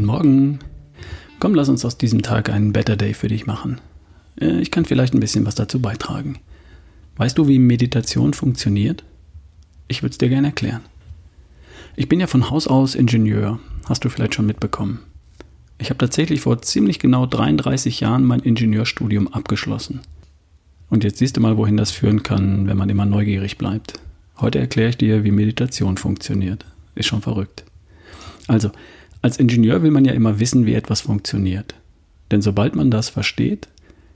Morgen. Komm, lass uns aus diesem Tag einen Better Day für dich machen. Äh, ich kann vielleicht ein bisschen was dazu beitragen. Weißt du, wie Meditation funktioniert? Ich würde es dir gerne erklären. Ich bin ja von Haus aus Ingenieur, hast du vielleicht schon mitbekommen. Ich habe tatsächlich vor ziemlich genau 33 Jahren mein Ingenieurstudium abgeschlossen. Und jetzt siehst du mal, wohin das führen kann, wenn man immer neugierig bleibt. Heute erkläre ich dir, wie Meditation funktioniert. Ist schon verrückt. Also, als Ingenieur will man ja immer wissen, wie etwas funktioniert. Denn sobald man das versteht,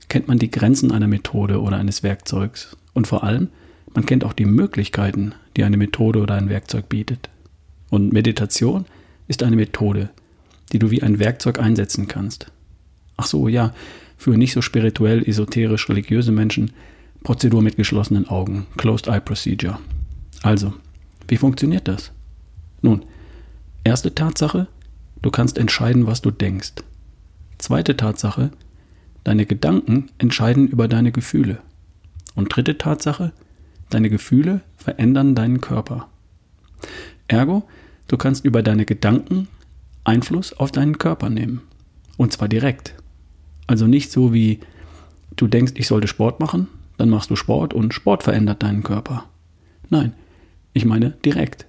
kennt man die Grenzen einer Methode oder eines Werkzeugs. Und vor allem, man kennt auch die Möglichkeiten, die eine Methode oder ein Werkzeug bietet. Und Meditation ist eine Methode, die du wie ein Werkzeug einsetzen kannst. Ach so, ja, für nicht so spirituell, esoterisch, religiöse Menschen Prozedur mit geschlossenen Augen, Closed Eye Procedure. Also, wie funktioniert das? Nun, erste Tatsache, du kannst entscheiden, was du denkst. Zweite Tatsache, deine Gedanken entscheiden über deine Gefühle. Und dritte Tatsache, deine Gefühle verändern deinen Körper. Ergo, du kannst über deine Gedanken Einfluss auf deinen Körper nehmen. Und zwar direkt. Also nicht so wie du denkst, ich sollte Sport machen, dann machst du Sport und Sport verändert deinen Körper. Nein, ich meine direkt.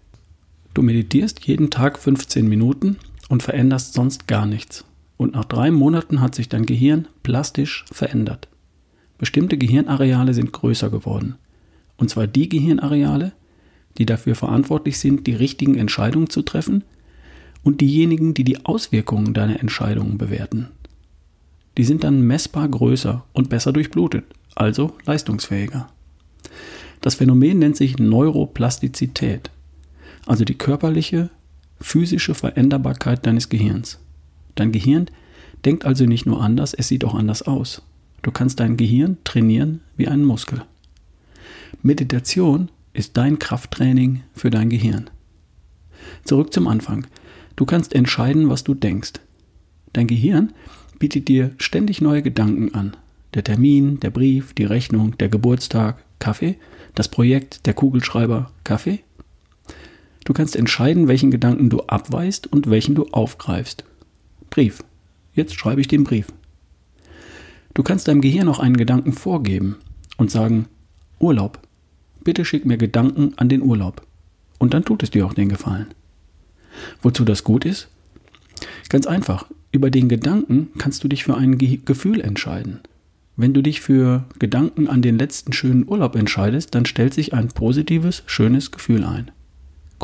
Du meditierst jeden Tag 15 Minuten und veränderst sonst gar nichts. Und nach drei Monaten hat sich dein Gehirn plastisch verändert. Bestimmte Gehirnareale sind größer geworden. Und zwar die Gehirnareale, die dafür verantwortlich sind, die richtigen Entscheidungen zu treffen und diejenigen, die die Auswirkungen deiner Entscheidungen bewerten. Die sind dann messbar größer und besser durchblutet, also leistungsfähiger. Das Phänomen nennt sich Neuroplastizität, also die körperliche, physische Veränderbarkeit deines Gehirns. Dein Gehirn denkt also nicht nur anders, es sieht auch anders aus. Du kannst dein Gehirn trainieren wie einen Muskel. Meditation ist dein Krafttraining für dein Gehirn. Zurück zum Anfang. Du kannst entscheiden, was du denkst. Dein Gehirn bietet dir ständig neue Gedanken an. Der Termin, der Brief, die Rechnung, der Geburtstag, Kaffee das Projekt, der Kugelschreiber, Kaffee? Du kannst entscheiden, welchen Gedanken du abweist und welchen du aufgreifst. Brief. Jetzt schreibe ich den Brief. Du kannst deinem Gehirn auch einen Gedanken vorgeben und sagen, Urlaub. Bitte schick mir Gedanken an den Urlaub. Und dann tut es dir auch den Gefallen. Wozu das gut ist? Ganz einfach. Über den Gedanken kannst du dich für ein Ge Gefühl entscheiden. Wenn du dich für Gedanken an den letzten schönen Urlaub entscheidest, dann stellt sich ein positives, schönes Gefühl ein.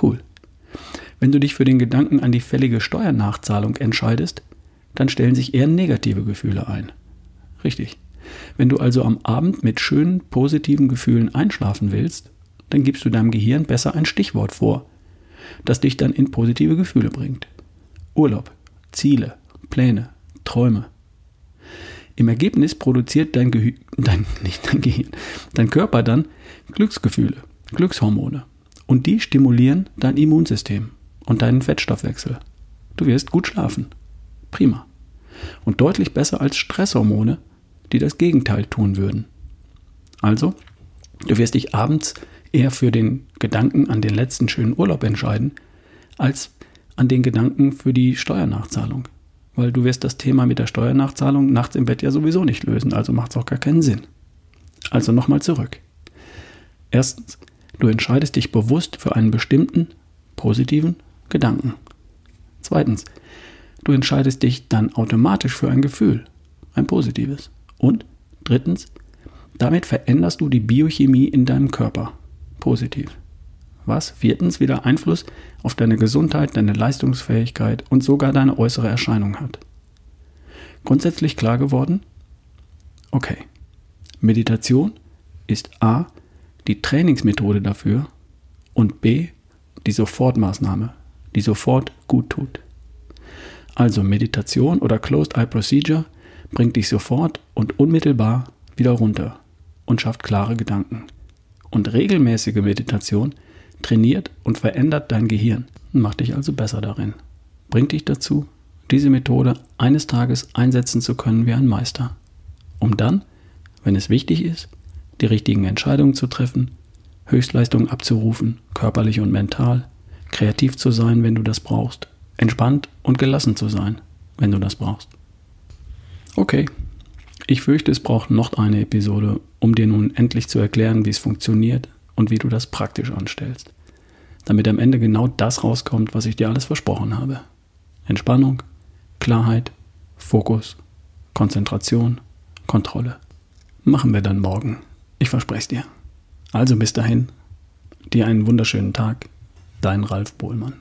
Cool. Wenn du dich für den Gedanken an die fällige Steuernachzahlung entscheidest, dann stellen sich eher negative Gefühle ein. Richtig. Wenn du also am Abend mit schönen, positiven Gefühlen einschlafen willst, dann gibst du deinem Gehirn besser ein Stichwort vor, das dich dann in positive Gefühle bringt. Urlaub, Ziele, Pläne, Träume. Im Ergebnis produziert dein, Gehü dein, nicht dein Gehirn, dein Körper dann Glücksgefühle, Glückshormone. Und die stimulieren dein Immunsystem und deinen Fettstoffwechsel. Du wirst gut schlafen. Prima. Und deutlich besser als Stresshormone, die das Gegenteil tun würden. Also, du wirst dich abends eher für den Gedanken an den letzten schönen Urlaub entscheiden, als an den Gedanken für die Steuernachzahlung weil du wirst das Thema mit der Steuernachzahlung nachts im Bett ja sowieso nicht lösen, also macht es auch gar keinen Sinn. Also nochmal zurück. Erstens, du entscheidest dich bewusst für einen bestimmten positiven Gedanken. Zweitens, du entscheidest dich dann automatisch für ein Gefühl, ein positives. Und drittens, damit veränderst du die Biochemie in deinem Körper, positiv was viertens wieder Einfluss auf deine Gesundheit, deine Leistungsfähigkeit und sogar deine äußere Erscheinung hat. Grundsätzlich klar geworden? Okay. Meditation ist A die Trainingsmethode dafür und B die Sofortmaßnahme, die sofort gut tut. Also Meditation oder Closed Eye Procedure bringt dich sofort und unmittelbar wieder runter und schafft klare Gedanken. Und regelmäßige Meditation trainiert und verändert dein Gehirn und macht dich also besser darin. Bringt dich dazu, diese Methode eines Tages einsetzen zu können wie ein Meister, um dann, wenn es wichtig ist, die richtigen Entscheidungen zu treffen, Höchstleistungen abzurufen, körperlich und mental, kreativ zu sein, wenn du das brauchst, entspannt und gelassen zu sein, wenn du das brauchst. Okay, ich fürchte, es braucht noch eine Episode, um dir nun endlich zu erklären, wie es funktioniert und wie du das praktisch anstellst. Damit am Ende genau das rauskommt, was ich dir alles versprochen habe. Entspannung, Klarheit, Fokus, Konzentration, Kontrolle. Machen wir dann morgen. Ich verspreche es dir. Also bis dahin, dir einen wunderschönen Tag. Dein Ralf Bohlmann.